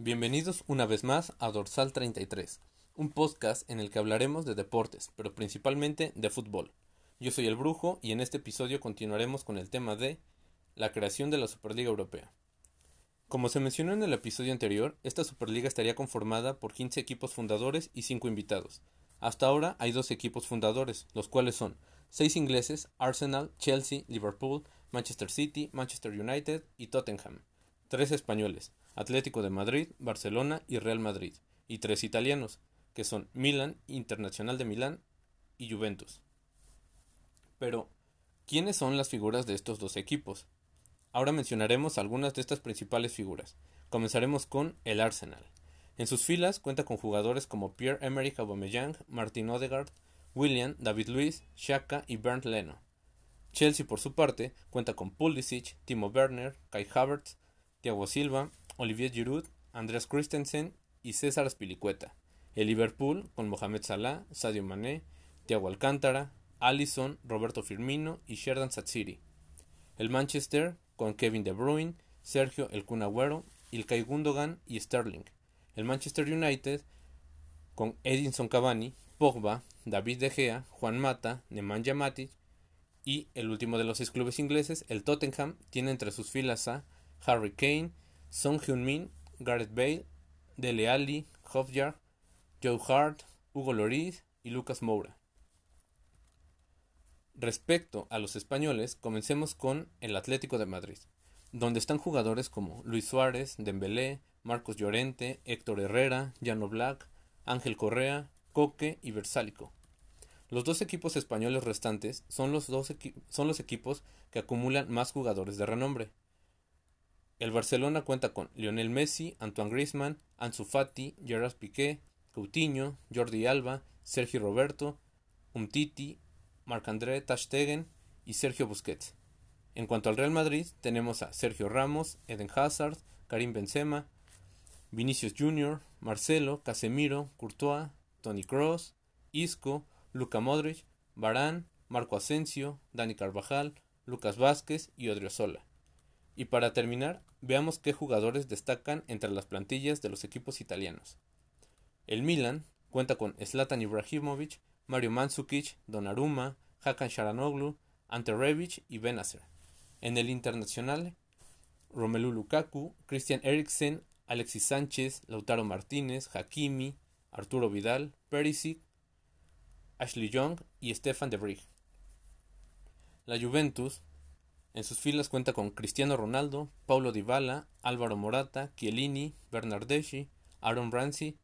Bienvenidos una vez más a Dorsal 33, un podcast en el que hablaremos de deportes, pero principalmente de fútbol. Yo soy el Brujo y en este episodio continuaremos con el tema de la creación de la Superliga Europea. Como se mencionó en el episodio anterior, esta Superliga estaría conformada por 15 equipos fundadores y 5 invitados. Hasta ahora hay dos equipos fundadores, los cuales son 6 ingleses, Arsenal, Chelsea, Liverpool, Manchester City, Manchester United y Tottenham, 3 españoles, Atlético de Madrid, Barcelona y Real Madrid, y tres italianos, que son Milan, Internacional de Milán y Juventus. Pero, ¿quiénes son las figuras de estos dos equipos? Ahora mencionaremos algunas de estas principales figuras. Comenzaremos con el Arsenal. En sus filas cuenta con jugadores como Pierre-Emerick Aubameyang, Martin Odegaard, William, David Luiz, Xhaka y Bernd Leno. Chelsea, por su parte, cuenta con Pulisic, Timo Werner, Kai Havertz, Thiago Silva, Olivier Giroud, Andreas Christensen y César Aspilicueta. El Liverpool con Mohamed Salah, Sadio Mané, Thiago Alcántara, Allison, Roberto Firmino y Sheridan Satsiri. El Manchester con Kevin De Bruyne, Sergio El Kun Agüero, Ilkay Gundogan y Sterling. El Manchester United con Edinson Cavani, Pogba, David De Gea, Juan Mata, Nemanja Matic y el último de los seis clubes ingleses, el Tottenham, tiene entre sus filas a Harry Kane, Song Hyun-min, Gareth Bale, Dele Alli, Hofjar, Joe Hart, Hugo Lloris y Lucas Moura. Respecto a los españoles, comencemos con el Atlético de Madrid, donde están jugadores como Luis Suárez, Dembélé, Marcos Llorente, Héctor Herrera, Llano Black, Ángel Correa, Coque y Versálico. Los dos equipos españoles restantes son los, dos son los equipos que acumulan más jugadores de renombre. El Barcelona cuenta con Lionel Messi, Antoine Griezmann, Ansu Fati, Gerard Piqué, Coutinho, Jordi Alba, Sergio Roberto, Umtiti, Marc-André Tastegen y Sergio Busquets. En cuanto al Real Madrid, tenemos a Sergio Ramos, Eden Hazard, Karim Benzema, Vinicius Jr., Marcelo, Casemiro, Courtois, Tony Kroos, Isco, Luca Modric, Barán, Marco Asensio, Dani Carvajal, Lucas Vázquez y Odriozola. Y para terminar, veamos qué jugadores destacan entre las plantillas de los equipos italianos. El Milan cuenta con Zlatan Ibrahimovic, Mario Mandzukic, Donnarumma, Hakan Sharanoglu, Ante Rebic y Benacer. En el Internacional, Romelu Lukaku, Christian Eriksen, Alexis Sánchez, Lautaro Martínez, Hakimi, Arturo Vidal, Perisic, Ashley Young y Stefan de Vrij. La Juventus en sus filas cuenta con Cristiano Ronaldo, Paulo Dybala, Álvaro Morata, Chiellini, Bernardeschi, Aaron Ramsey,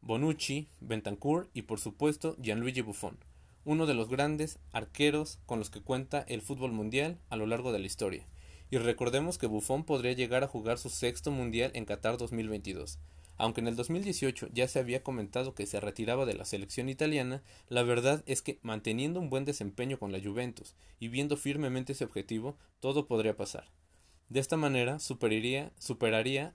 Bonucci, Bentancur y por supuesto Gianluigi Buffon, uno de los grandes arqueros con los que cuenta el fútbol mundial a lo largo de la historia. Y recordemos que Buffon podría llegar a jugar su sexto mundial en Qatar 2022. Aunque en el 2018 ya se había comentado que se retiraba de la selección italiana, la verdad es que manteniendo un buen desempeño con la Juventus y viendo firmemente ese objetivo, todo podría pasar. De esta manera superaría,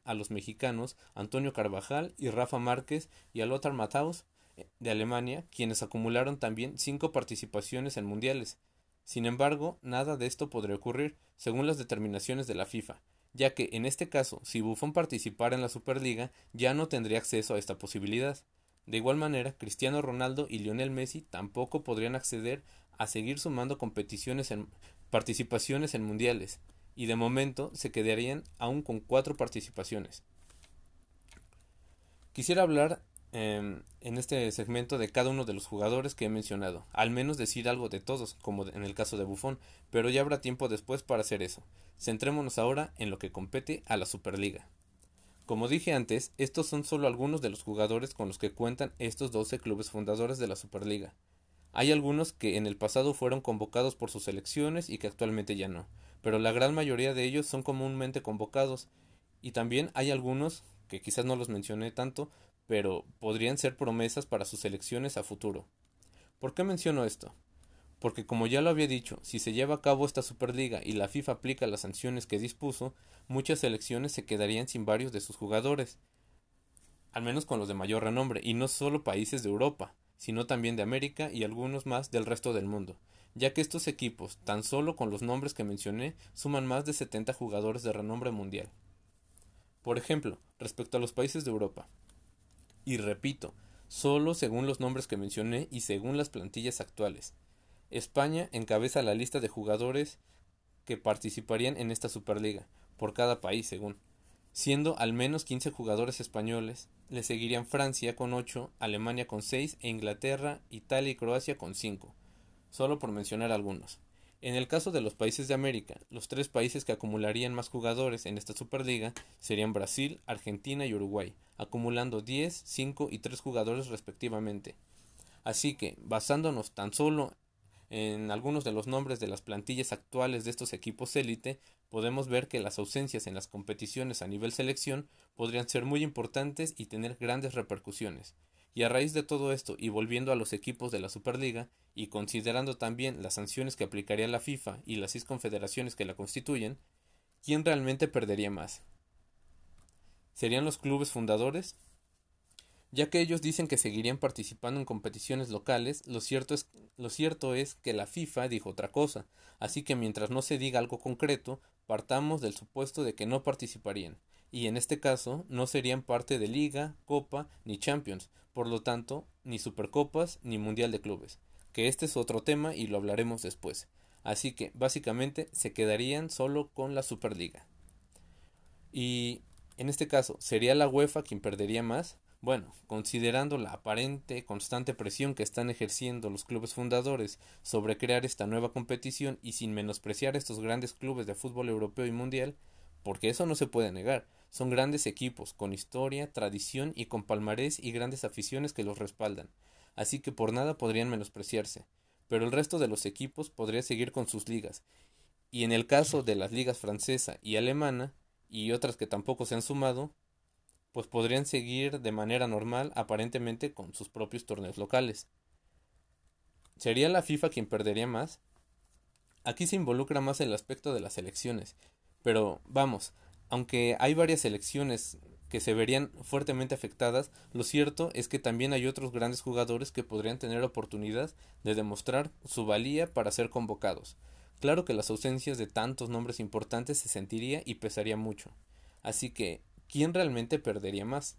a los mexicanos Antonio Carvajal y Rafa Márquez y a Lothar Matthaus eh, de Alemania, quienes acumularon también cinco participaciones en mundiales. Sin embargo, nada de esto podría ocurrir, según las determinaciones de la FIFA, ya que en este caso, si Buffon participara en la Superliga, ya no tendría acceso a esta posibilidad. De igual manera, Cristiano Ronaldo y Lionel Messi tampoco podrían acceder a seguir sumando competiciones en participaciones en mundiales, y de momento se quedarían aún con cuatro participaciones. Quisiera hablar Em, en este segmento de cada uno de los jugadores que he mencionado, al menos decir algo de todos, como en el caso de Buffon, pero ya habrá tiempo después para hacer eso. Centrémonos ahora en lo que compete a la Superliga. Como dije antes, estos son solo algunos de los jugadores con los que cuentan estos 12 clubes fundadores de la Superliga. Hay algunos que en el pasado fueron convocados por sus selecciones y que actualmente ya no, pero la gran mayoría de ellos son comúnmente convocados, y también hay algunos, que quizás no los mencioné tanto, pero podrían ser promesas para sus elecciones a futuro. ¿Por qué menciono esto? Porque como ya lo había dicho, si se lleva a cabo esta Superliga y la FIFA aplica las sanciones que dispuso, muchas selecciones se quedarían sin varios de sus jugadores, al menos con los de mayor renombre, y no solo países de Europa, sino también de América y algunos más del resto del mundo, ya que estos equipos, tan solo con los nombres que mencioné, suman más de 70 jugadores de renombre mundial. Por ejemplo, respecto a los países de Europa. Y repito, solo según los nombres que mencioné y según las plantillas actuales. España encabeza la lista de jugadores que participarían en esta Superliga, por cada país según. Siendo al menos 15 jugadores españoles, le seguirían Francia con 8, Alemania con 6 e Inglaterra, Italia y Croacia con 5, solo por mencionar algunos. En el caso de los países de América, los tres países que acumularían más jugadores en esta Superliga serían Brasil, Argentina y Uruguay, acumulando 10, 5 y 3 jugadores respectivamente. Así que, basándonos tan solo en algunos de los nombres de las plantillas actuales de estos equipos élite, podemos ver que las ausencias en las competiciones a nivel selección podrían ser muy importantes y tener grandes repercusiones. Y a raíz de todo esto y volviendo a los equipos de la Superliga y considerando también las sanciones que aplicaría la FIFA y las seis confederaciones que la constituyen, ¿quién realmente perdería más? ¿Serían los clubes fundadores? Ya que ellos dicen que seguirían participando en competiciones locales, lo cierto, es, lo cierto es que la FIFA dijo otra cosa, así que mientras no se diga algo concreto, partamos del supuesto de que no participarían, y en este caso no serían parte de Liga, Copa ni Champions, por lo tanto, ni Supercopas ni Mundial de Clubes, que este es otro tema y lo hablaremos después. Así que, básicamente, se quedarían solo con la Superliga. Y, en este caso, ¿sería la UEFA quien perdería más? Bueno, considerando la aparente constante presión que están ejerciendo los clubes fundadores sobre crear esta nueva competición y sin menospreciar estos grandes clubes de fútbol europeo y mundial, porque eso no se puede negar, son grandes equipos, con historia, tradición y con palmarés y grandes aficiones que los respaldan, así que por nada podrían menospreciarse. Pero el resto de los equipos podría seguir con sus ligas, y en el caso de las ligas francesa y alemana, y otras que tampoco se han sumado, pues podrían seguir de manera normal aparentemente con sus propios torneos locales. ¿Sería la FIFA quien perdería más? Aquí se involucra más el aspecto de las elecciones, pero vamos, aunque hay varias elecciones que se verían fuertemente afectadas, lo cierto es que también hay otros grandes jugadores que podrían tener oportunidad de demostrar su valía para ser convocados. Claro que las ausencias de tantos nombres importantes se sentiría y pesaría mucho. Así que, ¿quién realmente perdería más?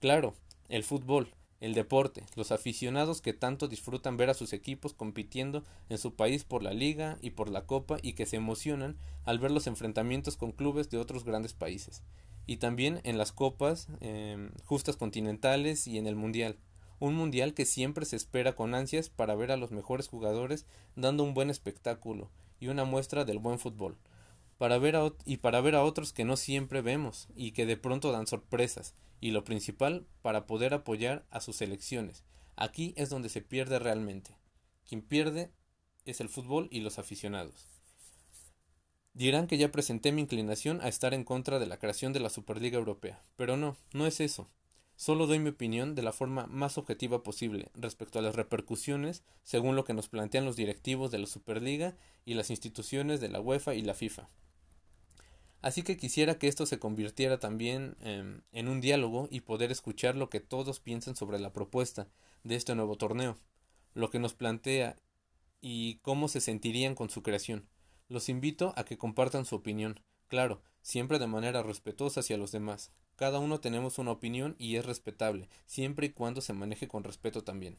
Claro, el fútbol, el deporte, los aficionados que tanto disfrutan ver a sus equipos compitiendo en su país por la liga y por la copa y que se emocionan al ver los enfrentamientos con clubes de otros grandes países. Y también en las copas em, justas continentales y en el mundial. Un mundial que siempre se espera con ansias para ver a los mejores jugadores dando un buen espectáculo y una muestra del buen fútbol. Para ver y para ver a otros que no siempre vemos y que de pronto dan sorpresas y lo principal, para poder apoyar a sus selecciones. Aquí es donde se pierde realmente. Quien pierde es el fútbol y los aficionados. Dirán que ya presenté mi inclinación a estar en contra de la creación de la Superliga Europea, pero no, no es eso. Solo doy mi opinión de la forma más objetiva posible respecto a las repercusiones según lo que nos plantean los directivos de la Superliga y las instituciones de la UEFA y la FIFA. Así que quisiera que esto se convirtiera también em, en un diálogo y poder escuchar lo que todos piensan sobre la propuesta de este nuevo torneo, lo que nos plantea y cómo se sentirían con su creación. Los invito a que compartan su opinión, claro, siempre de manera respetuosa hacia los demás. Cada uno tenemos una opinión y es respetable, siempre y cuando se maneje con respeto también.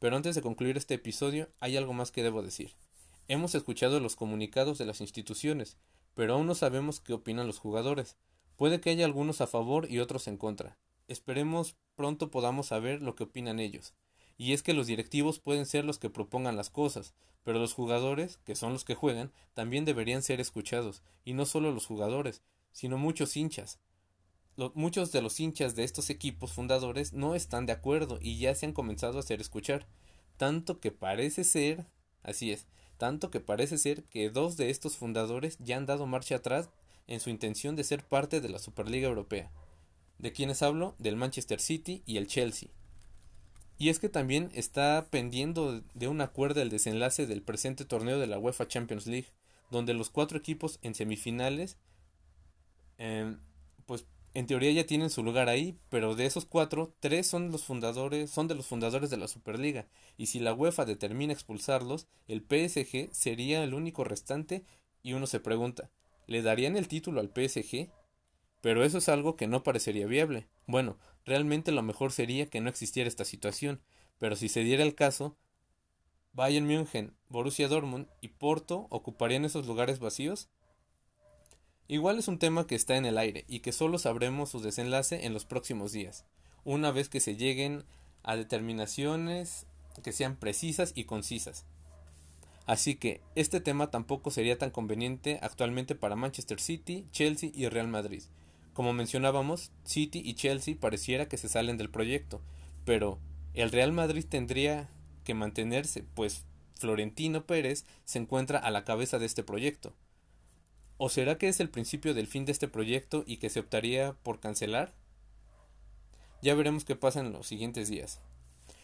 Pero antes de concluir este episodio, hay algo más que debo decir. Hemos escuchado los comunicados de las instituciones, pero aún no sabemos qué opinan los jugadores. Puede que haya algunos a favor y otros en contra. Esperemos pronto podamos saber lo que opinan ellos. Y es que los directivos pueden ser los que propongan las cosas, pero los jugadores, que son los que juegan, también deberían ser escuchados, y no solo los jugadores, sino muchos hinchas. muchos de los hinchas de estos equipos fundadores no están de acuerdo y ya se han comenzado a hacer escuchar, tanto que parece ser, así es, tanto que parece ser que dos de estos fundadores ya han dado marcha atrás en su intención de ser parte de la Superliga Europea. ¿De quienes hablo? Del Manchester City y el Chelsea. Y es que también está pendiendo de un acuerdo el desenlace del presente torneo de la UEFA Champions League, donde los cuatro equipos en semifinales em, pues en teoría ya tienen su lugar ahí, pero de esos cuatro, tres son los fundadores, son de los fundadores de la Superliga, y si la UEFA determina expulsarlos, el PSG sería el único restante, y uno se pregunta, ¿le darían el título al PSG? Pero eso es algo que no parecería viable. Bueno, realmente lo mejor sería que no existiera esta situación, pero si se diera el caso, Bayern München, Borussia Dortmund y Porto ocuparían esos lugares vacíos. Igual es un tema que está en el aire y que solo sabremos su desenlace en los próximos días, una vez que se lleguen a determinaciones que sean precisas y concisas. Así que este tema tampoco sería tan conveniente actualmente para Manchester City, Chelsea y Real Madrid. Como mencionábamos, City y Chelsea pareciera que se salen del proyecto, pero el Real Madrid tendría que mantenerse, pues Florentino Pérez se encuentra a la cabeza de este proyecto. ¿O será que es el principio del fin de este proyecto y que se optaría por cancelar? Ya veremos qué pasa en los siguientes días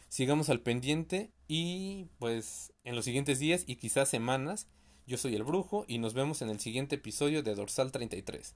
sigamos al pendiente y pues en los siguientes días y quizás semanas, yo soy el brujo y nos vemos en el siguiente episodio de Dorsal 33.